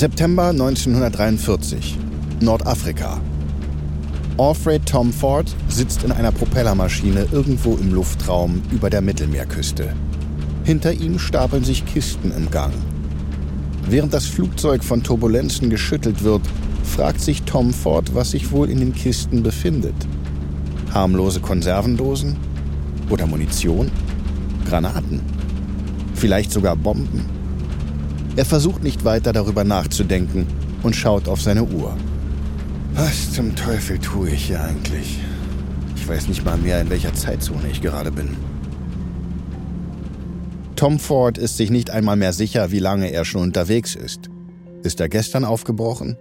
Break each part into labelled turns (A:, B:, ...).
A: September 1943. Nordafrika. Alfred Tom Ford sitzt in einer Propellermaschine irgendwo im Luftraum über der Mittelmeerküste. Hinter ihm stapeln sich Kisten im Gang. Während das Flugzeug von Turbulenzen geschüttelt wird, fragt sich Tom Ford, was sich wohl in den Kisten befindet. Harmlose Konservendosen? Oder Munition? Granaten? Vielleicht sogar Bomben? Er versucht nicht weiter darüber nachzudenken und schaut auf seine Uhr. Was zum Teufel tue ich hier eigentlich? Ich weiß nicht mal mehr, in welcher Zeitzone ich gerade bin. Tom Ford ist sich nicht einmal mehr sicher, wie lange er schon unterwegs ist. Ist er gestern aufgebrochen?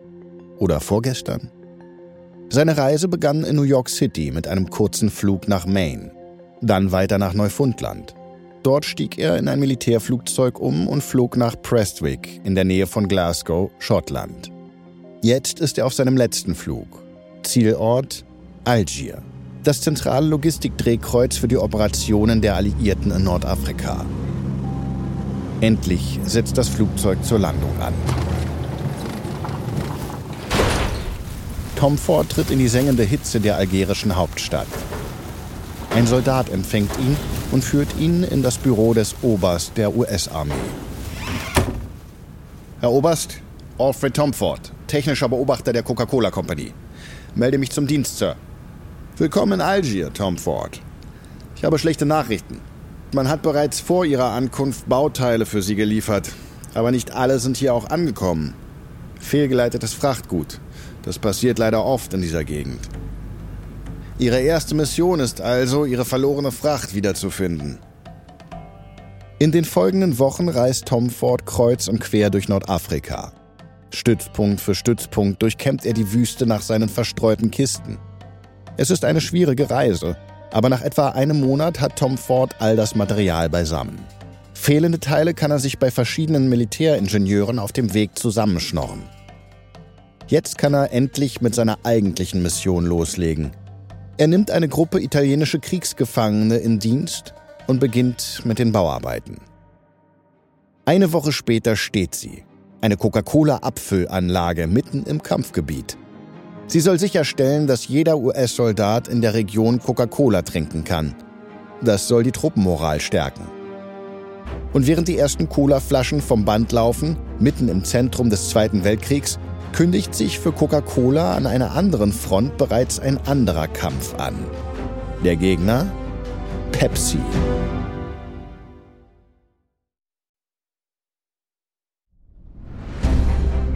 A: Oder vorgestern? Seine Reise begann in New York City mit einem kurzen Flug nach Maine, dann weiter nach Neufundland. Dort stieg er in ein Militärflugzeug um und flog nach Prestwick in der Nähe von Glasgow, Schottland. Jetzt ist er auf seinem letzten Flug. Zielort Algier, das zentrale Logistikdrehkreuz für die Operationen der Alliierten in Nordafrika. Endlich setzt das Flugzeug zur Landung an. Tom Ford tritt in die sengende Hitze der algerischen Hauptstadt. Ein Soldat empfängt ihn und führt ihn in das Büro des Oberst der US-Armee. Herr Oberst, Alfred Tomford, technischer Beobachter der Coca-Cola Company. Melde mich zum Dienst, Sir. Willkommen in Algier, Tom Ford. Ich habe schlechte Nachrichten. Man hat bereits vor Ihrer Ankunft Bauteile für Sie geliefert, aber nicht alle sind hier auch angekommen. Fehlgeleitetes Frachtgut. Das passiert leider oft in dieser Gegend. Ihre erste Mission ist also, Ihre verlorene Fracht wiederzufinden. In den folgenden Wochen reist Tom Ford kreuz und quer durch Nordafrika. Stützpunkt für Stützpunkt durchkämmt er die Wüste nach seinen verstreuten Kisten. Es ist eine schwierige Reise, aber nach etwa einem Monat hat Tom Ford all das Material beisammen. Fehlende Teile kann er sich bei verschiedenen Militäringenieuren auf dem Weg zusammenschnorren. Jetzt kann er endlich mit seiner eigentlichen Mission loslegen. Er nimmt eine Gruppe italienische Kriegsgefangene in Dienst und beginnt mit den Bauarbeiten. Eine Woche später steht sie, eine Coca-Cola-Abfüllanlage mitten im Kampfgebiet. Sie soll sicherstellen, dass jeder US-Soldat in der Region Coca-Cola trinken kann. Das soll die Truppenmoral stärken. Und während die ersten Cola-Flaschen vom Band laufen, mitten im Zentrum des Zweiten Weltkriegs, kündigt sich für Coca-Cola an einer anderen Front bereits ein anderer Kampf an. Der Gegner? Pepsi.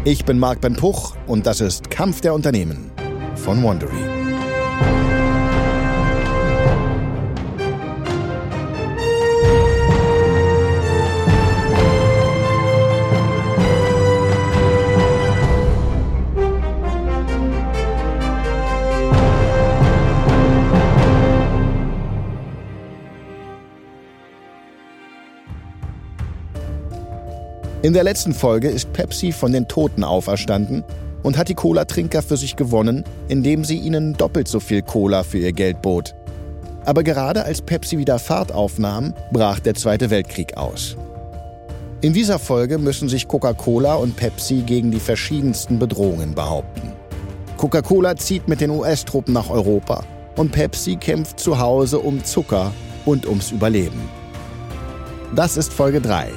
A: Ich bin Marc Ben Puch und das ist Kampf der Unternehmen von Wandery. In der letzten Folge ist Pepsi von den Toten auferstanden und hat die Cola-Trinker für sich gewonnen, indem sie ihnen doppelt so viel Cola für ihr Geld bot. Aber gerade als Pepsi wieder Fahrt aufnahm, brach der Zweite Weltkrieg aus. In dieser Folge müssen sich Coca-Cola und Pepsi gegen die verschiedensten Bedrohungen behaupten. Coca-Cola zieht mit den US-Truppen nach Europa und Pepsi kämpft zu Hause um Zucker und ums Überleben. Das ist Folge 3.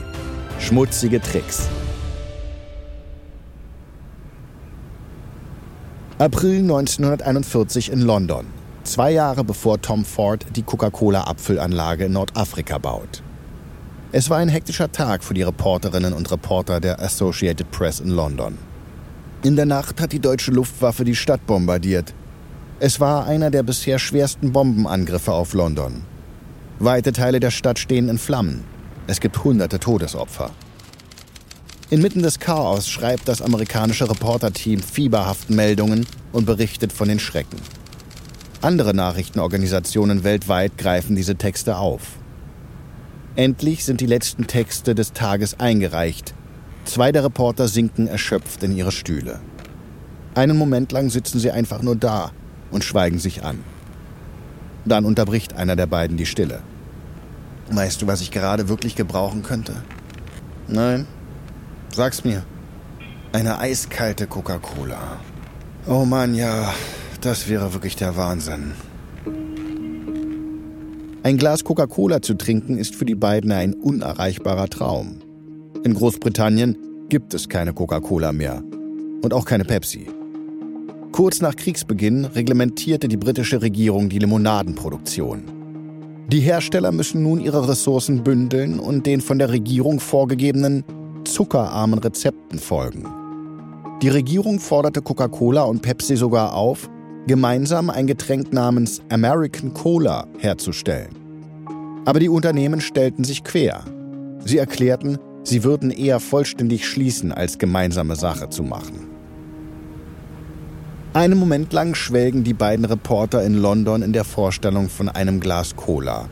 A: Schmutzige Tricks. April 1941 in London. Zwei Jahre bevor Tom Ford die Coca-Cola-Abfüllanlage in Nordafrika baut. Es war ein hektischer Tag für die Reporterinnen und Reporter der Associated Press in London. In der Nacht hat die deutsche Luftwaffe die Stadt bombardiert. Es war einer der bisher schwersten Bombenangriffe auf London. Weite Teile der Stadt stehen in Flammen. Es gibt hunderte Todesopfer. Inmitten des Chaos schreibt das amerikanische Reporterteam fieberhaften Meldungen und berichtet von den Schrecken. Andere Nachrichtenorganisationen weltweit greifen diese Texte auf. Endlich sind die letzten Texte des Tages eingereicht. Zwei der Reporter sinken erschöpft in ihre Stühle. Einen Moment lang sitzen sie einfach nur da und schweigen sich an. Dann unterbricht einer der beiden die Stille. Weißt du, was ich gerade wirklich gebrauchen könnte? Nein? Sag's mir. Eine eiskalte Coca-Cola. Oh Mann, ja, das wäre wirklich der Wahnsinn. Ein Glas Coca-Cola zu trinken ist für die beiden ein unerreichbarer Traum. In Großbritannien gibt es keine Coca-Cola mehr und auch keine Pepsi. Kurz nach Kriegsbeginn reglementierte die britische Regierung die Limonadenproduktion. Die Hersteller müssen nun ihre Ressourcen bündeln und den von der Regierung vorgegebenen zuckerarmen Rezepten folgen. Die Regierung forderte Coca-Cola und Pepsi sogar auf, gemeinsam ein Getränk namens American Cola herzustellen. Aber die Unternehmen stellten sich quer. Sie erklärten, sie würden eher vollständig schließen, als gemeinsame Sache zu machen. Einen Moment lang schwelgen die beiden Reporter in London in der Vorstellung von einem Glas Cola.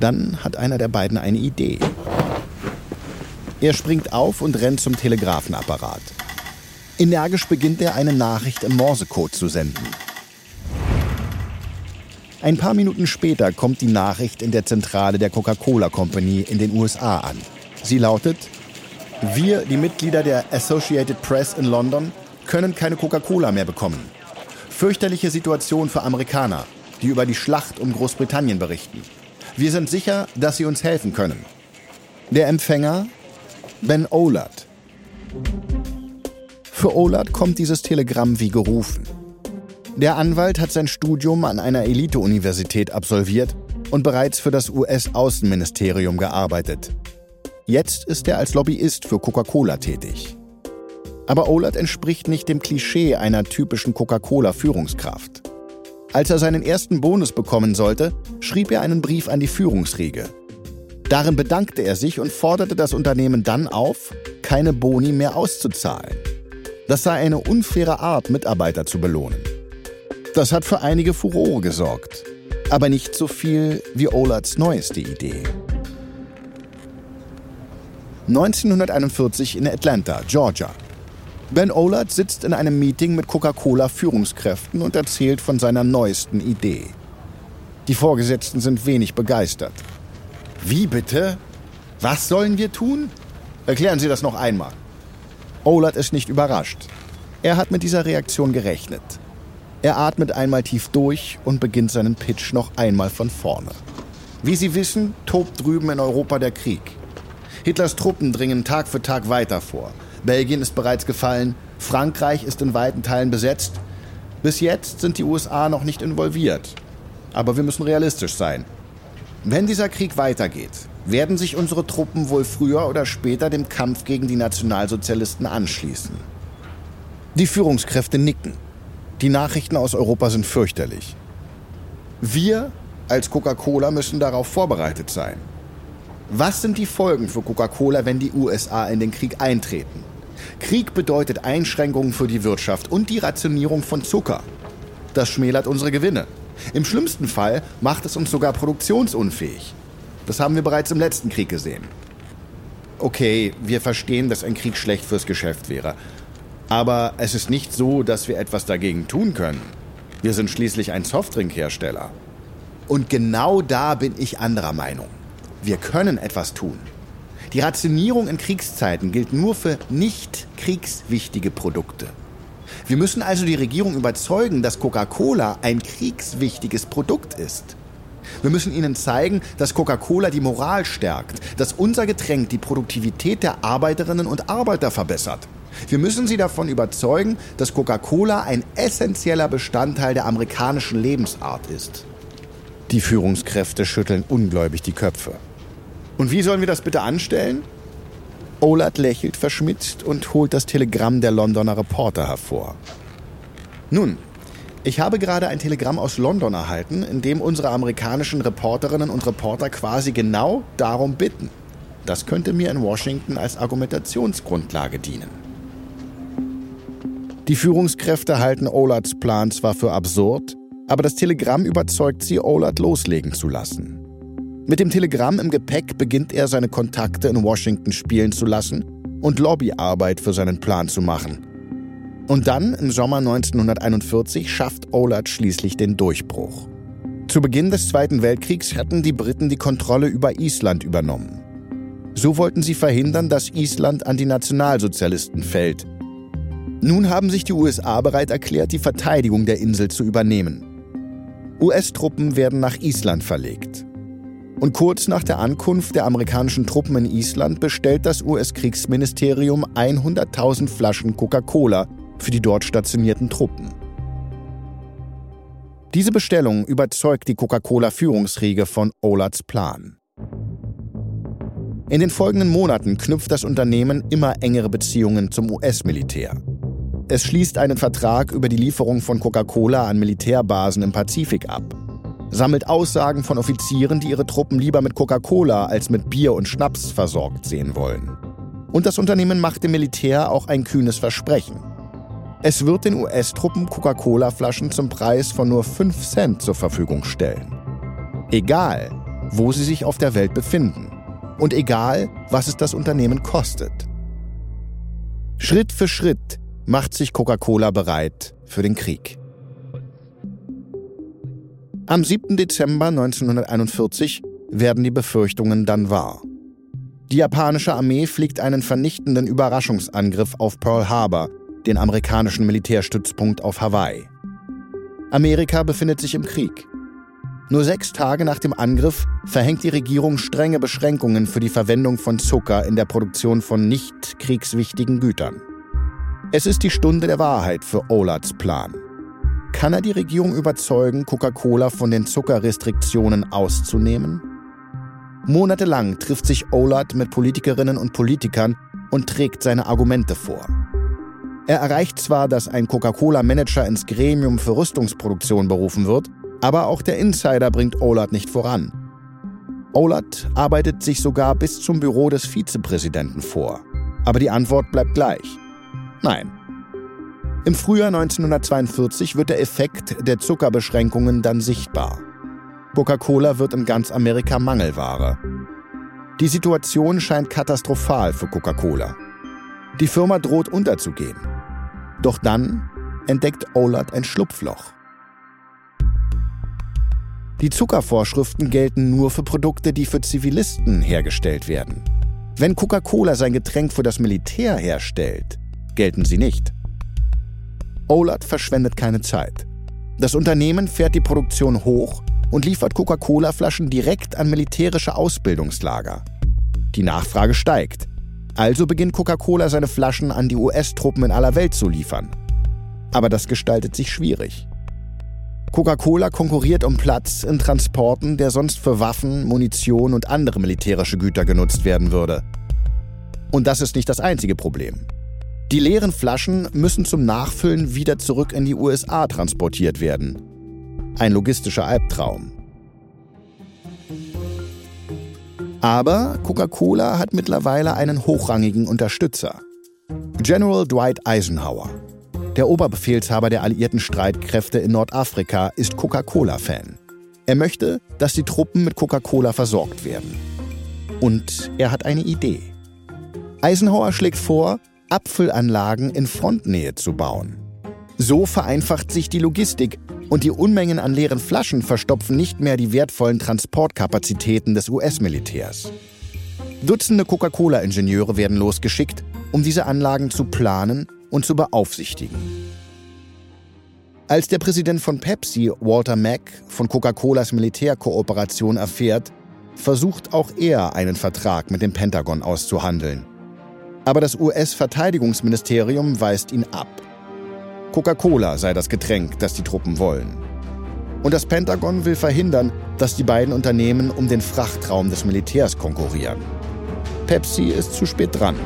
A: Dann hat einer der beiden eine Idee. Er springt auf und rennt zum Telegrafenapparat. Energisch beginnt er, eine Nachricht im Morsecode zu senden. Ein paar Minuten später kommt die Nachricht in der Zentrale der Coca-Cola Company in den USA an. Sie lautet, wir, die Mitglieder der Associated Press in London, können keine Coca-Cola mehr bekommen. Fürchterliche Situation für Amerikaner, die über die Schlacht um Großbritannien berichten. Wir sind sicher, dass sie uns helfen können. Der Empfänger Ben Olat. Für Olat kommt dieses Telegramm wie gerufen. Der Anwalt hat sein Studium an einer Elite-Universität absolviert und bereits für das US-Außenministerium gearbeitet. Jetzt ist er als Lobbyist für Coca-Cola tätig. Aber Olat entspricht nicht dem Klischee einer typischen Coca-Cola-Führungskraft. Als er seinen ersten Bonus bekommen sollte, schrieb er einen Brief an die Führungsriege. Darin bedankte er sich und forderte das Unternehmen dann auf, keine Boni mehr auszuzahlen. Das sei eine unfaire Art, Mitarbeiter zu belohnen. Das hat für einige Furore gesorgt, aber nicht so viel wie Olats neueste Idee. 1941 in Atlanta, Georgia. Ben Olat sitzt in einem Meeting mit Coca-Cola-Führungskräften und erzählt von seiner neuesten Idee. Die Vorgesetzten sind wenig begeistert. Wie bitte? Was sollen wir tun? Erklären Sie das noch einmal. Olat ist nicht überrascht. Er hat mit dieser Reaktion gerechnet. Er atmet einmal tief durch und beginnt seinen Pitch noch einmal von vorne. Wie Sie wissen, tobt drüben in Europa der Krieg. Hitlers Truppen dringen Tag für Tag weiter vor. Belgien ist bereits gefallen, Frankreich ist in weiten Teilen besetzt. Bis jetzt sind die USA noch nicht involviert. Aber wir müssen realistisch sein. Wenn dieser Krieg weitergeht, werden sich unsere Truppen wohl früher oder später dem Kampf gegen die Nationalsozialisten anschließen. Die Führungskräfte nicken. Die Nachrichten aus Europa sind fürchterlich. Wir als Coca-Cola müssen darauf vorbereitet sein. Was sind die Folgen für Coca-Cola, wenn die USA in den Krieg eintreten? Krieg bedeutet Einschränkungen für die Wirtschaft und die Rationierung von Zucker. Das schmälert unsere Gewinne. Im schlimmsten Fall macht es uns sogar produktionsunfähig. Das haben wir bereits im letzten Krieg gesehen. Okay, wir verstehen, dass ein Krieg schlecht fürs Geschäft wäre. Aber es ist nicht so, dass wir etwas dagegen tun können. Wir sind schließlich ein Softdrinkhersteller. Und genau da bin ich anderer Meinung. Wir können etwas tun. Die Rationierung in Kriegszeiten gilt nur für nicht kriegswichtige Produkte. Wir müssen also die Regierung überzeugen, dass Coca-Cola ein kriegswichtiges Produkt ist. Wir müssen ihnen zeigen, dass Coca-Cola die Moral stärkt, dass unser Getränk die Produktivität der Arbeiterinnen und Arbeiter verbessert. Wir müssen sie davon überzeugen, dass Coca-Cola ein essentieller Bestandteil der amerikanischen Lebensart ist. Die Führungskräfte schütteln ungläubig die Köpfe. Und wie sollen wir das bitte anstellen? Olat lächelt verschmitzt und holt das Telegramm der Londoner Reporter hervor. Nun, ich habe gerade ein Telegramm aus London erhalten, in dem unsere amerikanischen Reporterinnen und Reporter quasi genau darum bitten. Das könnte mir in Washington als Argumentationsgrundlage dienen. Die Führungskräfte halten Olats Plan zwar für absurd, aber das Telegramm überzeugt sie, Olat loslegen zu lassen. Mit dem Telegramm im Gepäck beginnt er seine Kontakte in Washington spielen zu lassen und Lobbyarbeit für seinen Plan zu machen. Und dann, im Sommer 1941, schafft Olat schließlich den Durchbruch. Zu Beginn des Zweiten Weltkriegs hatten die Briten die Kontrolle über Island übernommen. So wollten sie verhindern, dass Island an die Nationalsozialisten fällt, Nun haben sich die USA bereit erklärt, die Verteidigung der Insel zu übernehmen. US-Truppen werden nach Island verlegt. Und kurz nach der Ankunft der amerikanischen Truppen in Island bestellt das US-Kriegsministerium 100.000 Flaschen Coca-Cola für die dort stationierten Truppen. Diese Bestellung überzeugt die Coca-Cola-Führungsriege von Olards Plan. In den folgenden Monaten knüpft das Unternehmen immer engere Beziehungen zum US-Militär. Es schließt einen Vertrag über die Lieferung von Coca-Cola an Militärbasen im Pazifik ab, sammelt Aussagen von Offizieren, die ihre Truppen lieber mit Coca-Cola als mit Bier und Schnaps versorgt sehen wollen. Und das Unternehmen macht dem Militär auch ein kühnes Versprechen. Es wird den US-Truppen Coca-Cola-Flaschen zum Preis von nur 5 Cent zur Verfügung stellen. Egal, wo sie sich auf der Welt befinden. Und egal, was es das Unternehmen kostet. Schritt für Schritt macht sich Coca-Cola bereit für den Krieg. Am 7. Dezember 1941 werden die Befürchtungen dann wahr. Die japanische Armee fliegt einen vernichtenden Überraschungsangriff auf Pearl Harbor, den amerikanischen Militärstützpunkt auf Hawaii. Amerika befindet sich im Krieg. Nur sechs Tage nach dem Angriff verhängt die Regierung strenge Beschränkungen für die Verwendung von Zucker in der Produktion von nicht kriegswichtigen Gütern. Es ist die Stunde der Wahrheit für Olards Plan. Kann er die Regierung überzeugen, Coca-Cola von den Zuckerrestriktionen auszunehmen? Monatelang trifft sich Olard mit Politikerinnen und Politikern und trägt seine Argumente vor. Er erreicht zwar, dass ein Coca-Cola-Manager ins Gremium für Rüstungsproduktion berufen wird, aber auch der Insider bringt Olard nicht voran. Olard arbeitet sich sogar bis zum Büro des Vizepräsidenten vor. Aber die Antwort bleibt gleich. Nein. Im Frühjahr 1942 wird der Effekt der Zuckerbeschränkungen dann sichtbar. Coca-Cola wird in ganz Amerika Mangelware. Die Situation scheint katastrophal für Coca-Cola. Die Firma droht unterzugehen. Doch dann entdeckt Olard ein Schlupfloch. Die Zuckervorschriften gelten nur für Produkte, die für Zivilisten hergestellt werden. Wenn Coca-Cola sein Getränk für das Militär herstellt, gelten sie nicht. Olad verschwendet keine Zeit. Das Unternehmen fährt die Produktion hoch und liefert Coca-Cola-Flaschen direkt an militärische Ausbildungslager. Die Nachfrage steigt. Also beginnt Coca-Cola seine Flaschen an die US-Truppen in aller Welt zu liefern. Aber das gestaltet sich schwierig. Coca-Cola konkurriert um Platz in Transporten, der sonst für Waffen, Munition und andere militärische Güter genutzt werden würde. Und das ist nicht das einzige Problem. Die leeren Flaschen müssen zum Nachfüllen wieder zurück in die USA transportiert werden. Ein logistischer Albtraum. Aber Coca-Cola hat mittlerweile einen hochrangigen Unterstützer. General Dwight Eisenhower. Der Oberbefehlshaber der alliierten Streitkräfte in Nordafrika ist Coca-Cola-Fan. Er möchte, dass die Truppen mit Coca-Cola versorgt werden. Und er hat eine Idee. Eisenhower schlägt vor, Abfüllanlagen in Frontnähe zu bauen. So vereinfacht sich die Logistik und die Unmengen an leeren Flaschen verstopfen nicht mehr die wertvollen Transportkapazitäten des US-Militärs. Dutzende Coca-Cola-Ingenieure werden losgeschickt, um diese Anlagen zu planen und zu beaufsichtigen. Als der Präsident von Pepsi, Walter Mack, von Coca-Colas Militärkooperation erfährt, versucht auch er einen Vertrag mit dem Pentagon auszuhandeln. Aber das US-Verteidigungsministerium weist ihn ab. Coca-Cola sei das Getränk, das die Truppen wollen. Und das Pentagon will verhindern, dass die beiden Unternehmen um den Frachtraum des Militärs konkurrieren. Pepsi ist zu spät dran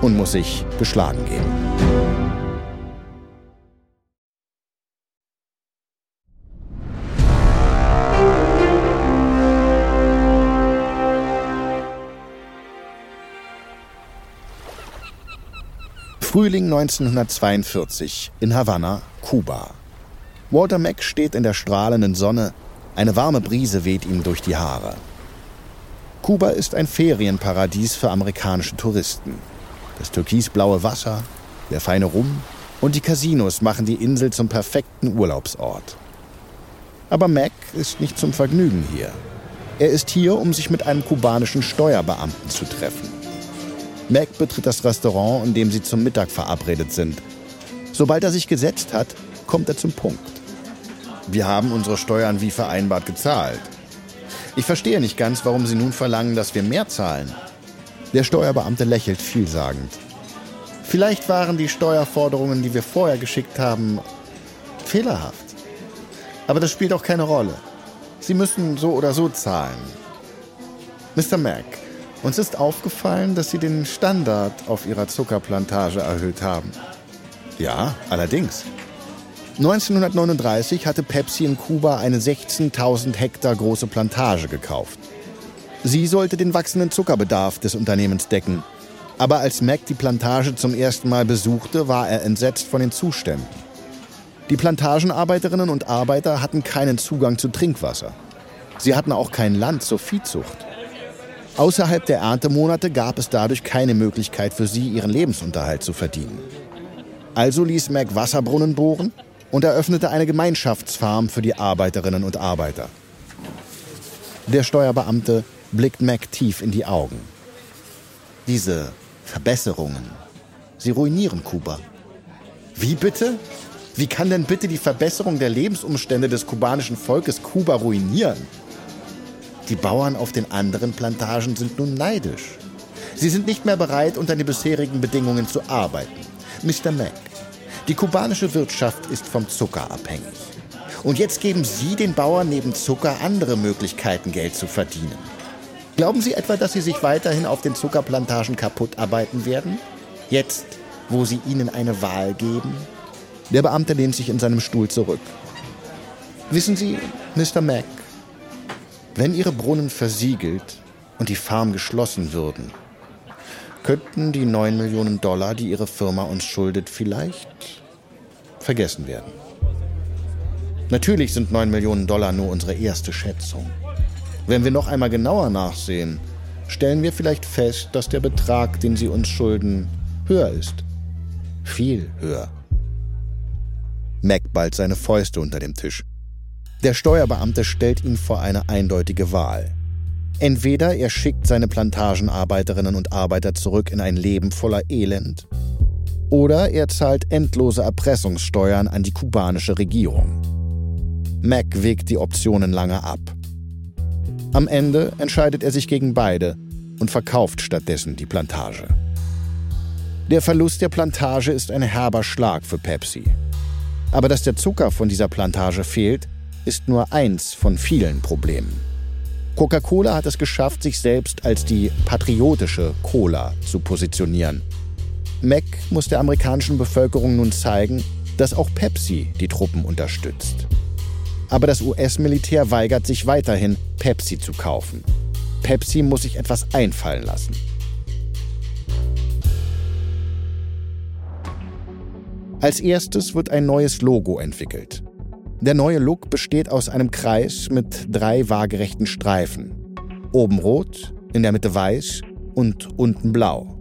A: und muss sich geschlagen geben. Frühling 1942 in Havanna, Kuba. Walter Mack steht in der strahlenden Sonne, eine warme Brise weht ihm durch die Haare. Kuba ist ein Ferienparadies für amerikanische Touristen. Das türkisblaue Wasser, der feine Rum und die Casinos machen die Insel zum perfekten Urlaubsort. Aber Mac ist nicht zum Vergnügen hier. Er ist hier, um sich mit einem kubanischen Steuerbeamten zu treffen. Mac betritt das Restaurant, in dem sie zum Mittag verabredet sind. Sobald er sich gesetzt hat, kommt er zum Punkt. Wir haben unsere Steuern wie vereinbart gezahlt. Ich verstehe nicht ganz, warum Sie nun verlangen, dass wir mehr zahlen. Der Steuerbeamte lächelt vielsagend. Vielleicht waren die Steuerforderungen, die wir vorher geschickt haben, fehlerhaft. Aber das spielt auch keine Rolle. Sie müssen so oder so zahlen. Mr. Mack, uns ist aufgefallen, dass Sie den Standard auf Ihrer Zuckerplantage erhöht haben. Ja, allerdings. 1939 hatte Pepsi in Kuba eine 16.000 Hektar große Plantage gekauft. Sie sollte den wachsenden Zuckerbedarf des Unternehmens decken. Aber als Mac die Plantage zum ersten Mal besuchte, war er entsetzt von den Zuständen. Die Plantagenarbeiterinnen und Arbeiter hatten keinen Zugang zu Trinkwasser. Sie hatten auch kein Land zur Viehzucht. Außerhalb der Erntemonate gab es dadurch keine Möglichkeit für sie, ihren Lebensunterhalt zu verdienen. Also ließ Mac Wasserbrunnen bohren und eröffnete eine Gemeinschaftsfarm für die Arbeiterinnen und Arbeiter. Der Steuerbeamte blickt Mac tief in die Augen. Diese Verbesserungen, sie ruinieren Kuba. Wie bitte? Wie kann denn bitte die Verbesserung der Lebensumstände des kubanischen Volkes Kuba ruinieren? Die Bauern auf den anderen Plantagen sind nun neidisch. Sie sind nicht mehr bereit, unter den bisherigen Bedingungen zu arbeiten. Mr. Mac, die kubanische Wirtschaft ist vom Zucker abhängig. Und jetzt geben Sie den Bauern neben Zucker andere Möglichkeiten, Geld zu verdienen. Glauben Sie etwa, dass Sie sich weiterhin auf den Zuckerplantagen kaputt arbeiten werden? Jetzt, wo Sie ihnen eine Wahl geben? Der Beamte lehnt sich in seinem Stuhl zurück. Wissen Sie, Mr. Mac, wenn Ihre Brunnen versiegelt und die Farm geschlossen würden, könnten die 9 Millionen Dollar, die Ihre Firma uns schuldet, vielleicht vergessen werden. Natürlich sind 9 Millionen Dollar nur unsere erste Schätzung. Wenn wir noch einmal genauer nachsehen, stellen wir vielleicht fest, dass der Betrag, den Sie uns schulden, höher ist. Viel höher. Mac ballt seine Fäuste unter dem Tisch. Der Steuerbeamte stellt ihn vor eine eindeutige Wahl. Entweder er schickt seine Plantagenarbeiterinnen und Arbeiter zurück in ein Leben voller Elend, oder er zahlt endlose Erpressungssteuern an die kubanische Regierung. Mac wägt die Optionen lange ab. Am Ende entscheidet er sich gegen beide und verkauft stattdessen die Plantage. Der Verlust der Plantage ist ein herber Schlag für Pepsi. Aber dass der Zucker von dieser Plantage fehlt, ist nur eins von vielen Problemen. Coca-Cola hat es geschafft, sich selbst als die patriotische Cola zu positionieren. Mac muss der amerikanischen Bevölkerung nun zeigen, dass auch Pepsi die Truppen unterstützt. Aber das US-Militär weigert sich weiterhin, Pepsi zu kaufen. Pepsi muss sich etwas einfallen lassen. Als erstes wird ein neues Logo entwickelt. Der neue Look besteht aus einem Kreis mit drei waagerechten Streifen. Oben rot, in der Mitte weiß und unten blau.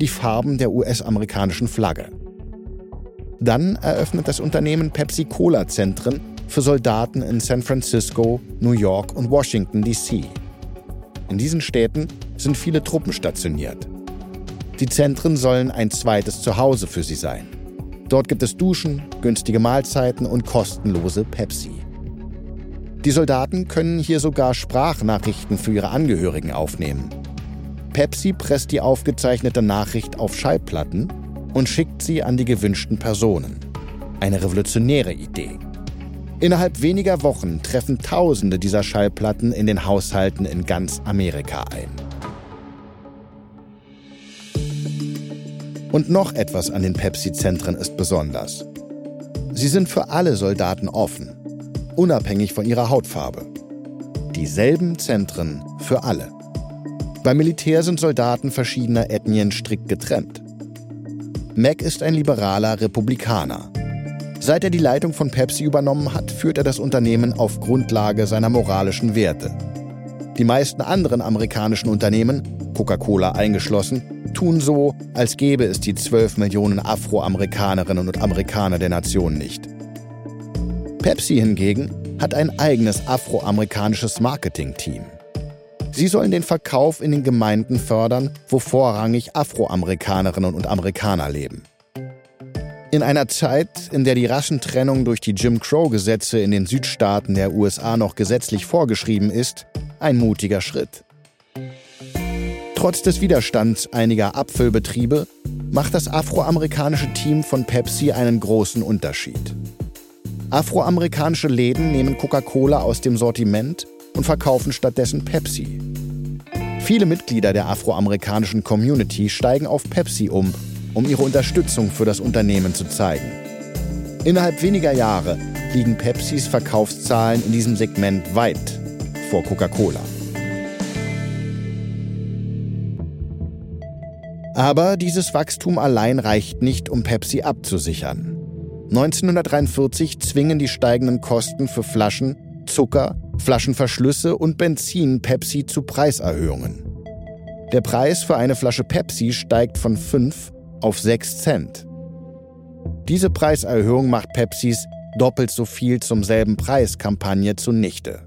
A: Die Farben der US-amerikanischen Flagge. Dann eröffnet das Unternehmen Pepsi-Cola-Zentren für Soldaten in San Francisco, New York und Washington, D.C. In diesen Städten sind viele Truppen stationiert. Die Zentren sollen ein zweites Zuhause für sie sein. Dort gibt es Duschen, günstige Mahlzeiten und kostenlose Pepsi. Die Soldaten können hier sogar Sprachnachrichten für ihre Angehörigen aufnehmen. Pepsi presst die aufgezeichnete Nachricht auf Schallplatten und schickt sie an die gewünschten Personen. Eine revolutionäre Idee. Innerhalb weniger Wochen treffen Tausende dieser Schallplatten in den Haushalten in ganz Amerika ein. Und noch etwas an den Pepsi-Zentren ist besonders. Sie sind für alle Soldaten offen, unabhängig von ihrer Hautfarbe. Dieselben Zentren für alle. Beim Militär sind Soldaten verschiedener Ethnien strikt getrennt. Mac ist ein liberaler Republikaner. Seit er die Leitung von Pepsi übernommen hat, führt er das Unternehmen auf Grundlage seiner moralischen Werte. Die meisten anderen amerikanischen Unternehmen, Coca-Cola eingeschlossen, tun so, als gäbe es die 12 Millionen Afroamerikanerinnen und Amerikaner der Nation nicht. Pepsi hingegen hat ein eigenes afroamerikanisches Marketing-Team. Sie sollen den Verkauf in den Gemeinden fördern, wo vorrangig Afroamerikanerinnen und Amerikaner leben. In einer Zeit, in der die Rassentrennung durch die Jim Crow-Gesetze in den Südstaaten der USA noch gesetzlich vorgeschrieben ist, ein mutiger Schritt. Trotz des Widerstands einiger Abfüllbetriebe macht das afroamerikanische Team von Pepsi einen großen Unterschied. Afroamerikanische Läden nehmen Coca-Cola aus dem Sortiment und verkaufen stattdessen Pepsi. Viele Mitglieder der afroamerikanischen Community steigen auf Pepsi um um ihre Unterstützung für das Unternehmen zu zeigen. Innerhalb weniger Jahre liegen Pepsis Verkaufszahlen in diesem Segment weit vor Coca-Cola. Aber dieses Wachstum allein reicht nicht, um Pepsi abzusichern. 1943 zwingen die steigenden Kosten für Flaschen, Zucker, Flaschenverschlüsse und Benzin Pepsi zu Preiserhöhungen. Der Preis für eine Flasche Pepsi steigt von 5 auf 6 Cent. Diese Preiserhöhung macht Pepsis doppelt so viel zum selben Preis-Kampagne zunichte.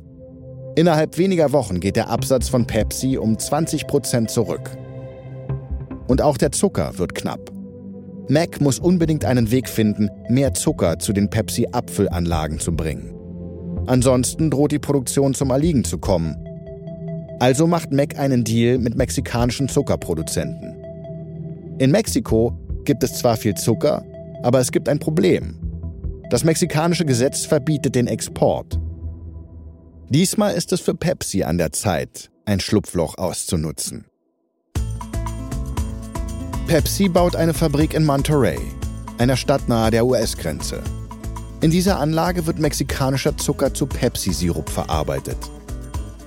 A: Innerhalb weniger Wochen geht der Absatz von Pepsi um 20 Prozent zurück. Und auch der Zucker wird knapp. Mac muss unbedingt einen Weg finden, mehr Zucker zu den Pepsi-Abfüllanlagen zu bringen. Ansonsten droht die Produktion zum Erliegen zu kommen. Also macht Mac einen Deal mit mexikanischen Zuckerproduzenten. In Mexiko gibt es zwar viel Zucker, aber es gibt ein Problem. Das mexikanische Gesetz verbietet den Export. Diesmal ist es für Pepsi an der Zeit, ein Schlupfloch auszunutzen. Pepsi baut eine Fabrik in Monterey, einer Stadt nahe der US-Grenze. In dieser Anlage wird mexikanischer Zucker zu Pepsi-Sirup verarbeitet.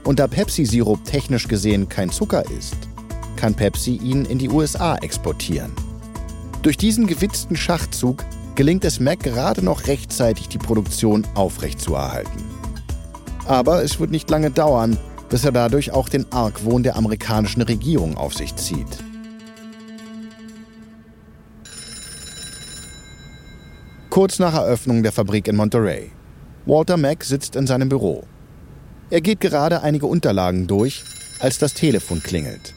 A: Und da Pepsi-Sirup technisch gesehen kein Zucker ist, kann Pepsi ihn in die USA exportieren. Durch diesen gewitzten Schachzug gelingt es Mac gerade noch rechtzeitig, die Produktion aufrechtzuerhalten. Aber es wird nicht lange dauern, bis er dadurch auch den Argwohn der amerikanischen Regierung auf sich zieht. Kurz nach Eröffnung der Fabrik in Monterey. Walter Mack sitzt in seinem Büro. Er geht gerade einige Unterlagen durch, als das Telefon klingelt.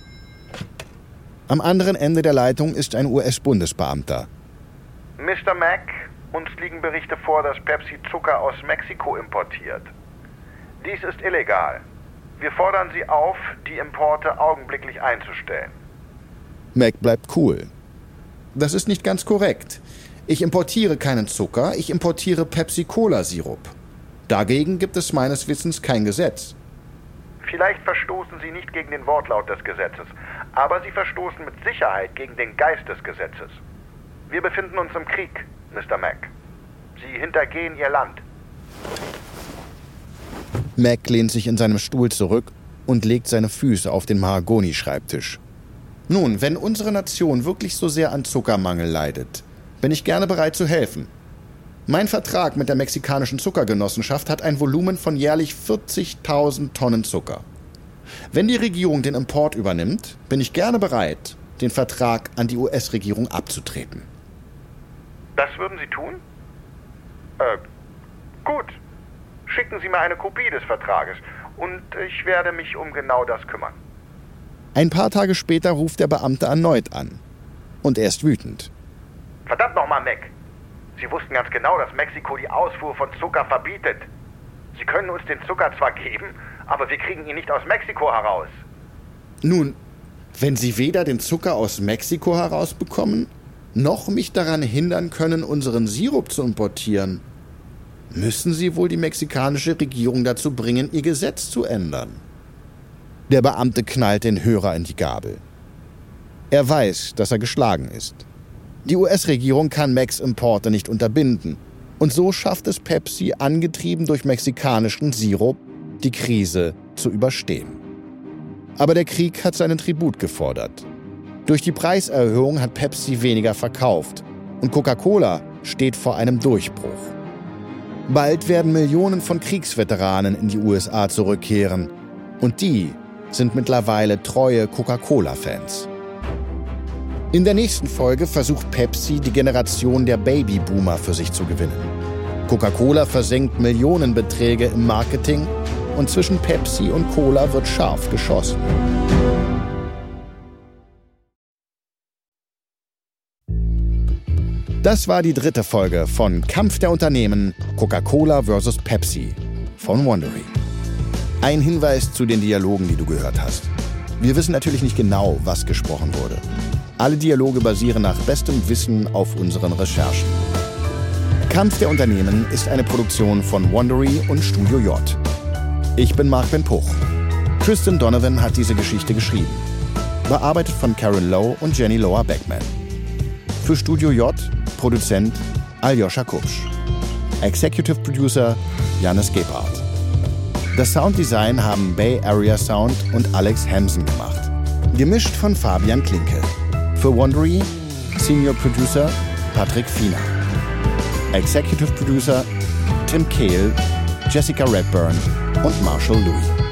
A: Am anderen Ende der Leitung ist ein US-Bundesbeamter.
B: Mr. Mack, uns liegen Berichte vor, dass Pepsi Zucker aus Mexiko importiert. Dies ist illegal. Wir fordern Sie auf, die Importe augenblicklich einzustellen.
A: Mac bleibt cool. Das ist nicht ganz korrekt. Ich importiere keinen Zucker, ich importiere Pepsi-Cola-Sirup. Dagegen gibt es meines Wissens kein Gesetz.
B: Vielleicht verstoßen Sie nicht gegen den Wortlaut des Gesetzes, aber Sie verstoßen mit Sicherheit gegen den Geist des Gesetzes. Wir befinden uns im Krieg, Mr. Mac. Sie hintergehen Ihr Land.
A: Mac lehnt sich in seinem Stuhl zurück und legt seine Füße auf den Mahagoni-Schreibtisch. Nun, wenn unsere Nation wirklich so sehr an Zuckermangel leidet, bin ich gerne bereit zu helfen. Mein Vertrag mit der mexikanischen Zuckergenossenschaft hat ein Volumen von jährlich 40.000 Tonnen Zucker. Wenn die Regierung den Import übernimmt, bin ich gerne bereit, den Vertrag an die US-Regierung abzutreten.
B: Das würden Sie tun? Äh, gut. Schicken Sie mir eine Kopie des Vertrages und ich werde mich um genau das kümmern.
A: Ein paar Tage später ruft der Beamte erneut an. Und er ist wütend.
B: Verdammt nochmal, Mac. Sie wussten ganz genau, dass Mexiko die Ausfuhr von Zucker verbietet. Sie können uns den Zucker zwar geben, aber wir kriegen ihn nicht aus Mexiko heraus.
A: Nun, wenn Sie weder den Zucker aus Mexiko herausbekommen, noch mich daran hindern können, unseren Sirup zu importieren, müssen Sie wohl die mexikanische Regierung dazu bringen, ihr Gesetz zu ändern. Der Beamte knallt den Hörer in die Gabel. Er weiß, dass er geschlagen ist. Die US-Regierung kann Max-Importe nicht unterbinden. Und so schafft es Pepsi, angetrieben durch mexikanischen Sirup, die Krise zu überstehen. Aber der Krieg hat seinen Tribut gefordert. Durch die Preiserhöhung hat Pepsi weniger verkauft und Coca-Cola steht vor einem Durchbruch. Bald werden Millionen von Kriegsveteranen in die USA zurückkehren und die sind mittlerweile treue Coca-Cola-Fans. In der nächsten Folge versucht Pepsi, die Generation der Babyboomer für sich zu gewinnen. Coca-Cola versenkt Millionenbeträge im Marketing und zwischen Pepsi und Cola wird scharf geschossen. Das war die dritte Folge von Kampf der Unternehmen Coca-Cola vs. Pepsi von Wondery. Ein Hinweis zu den Dialogen, die du gehört hast. Wir wissen natürlich nicht genau, was gesprochen wurde. Alle Dialoge basieren nach bestem Wissen auf unseren Recherchen. Kampf der Unternehmen ist eine Produktion von Wondery und Studio J. Ich bin Mark Ben Puch. Tristan Donovan hat diese Geschichte geschrieben. Bearbeitet von Karen Lowe und Jenny Lower Beckman. Für Studio J Produzent Aljoscha Kupsch. Executive Producer Janis Gebhardt. Das Sounddesign haben Bay Area Sound und Alex Hamsen gemacht. Gemischt von Fabian Klinke. Für Wondery Senior Producer Patrick Fiener. Executive Producer Tim Kehl, Jessica Redburn und Marshall Louis.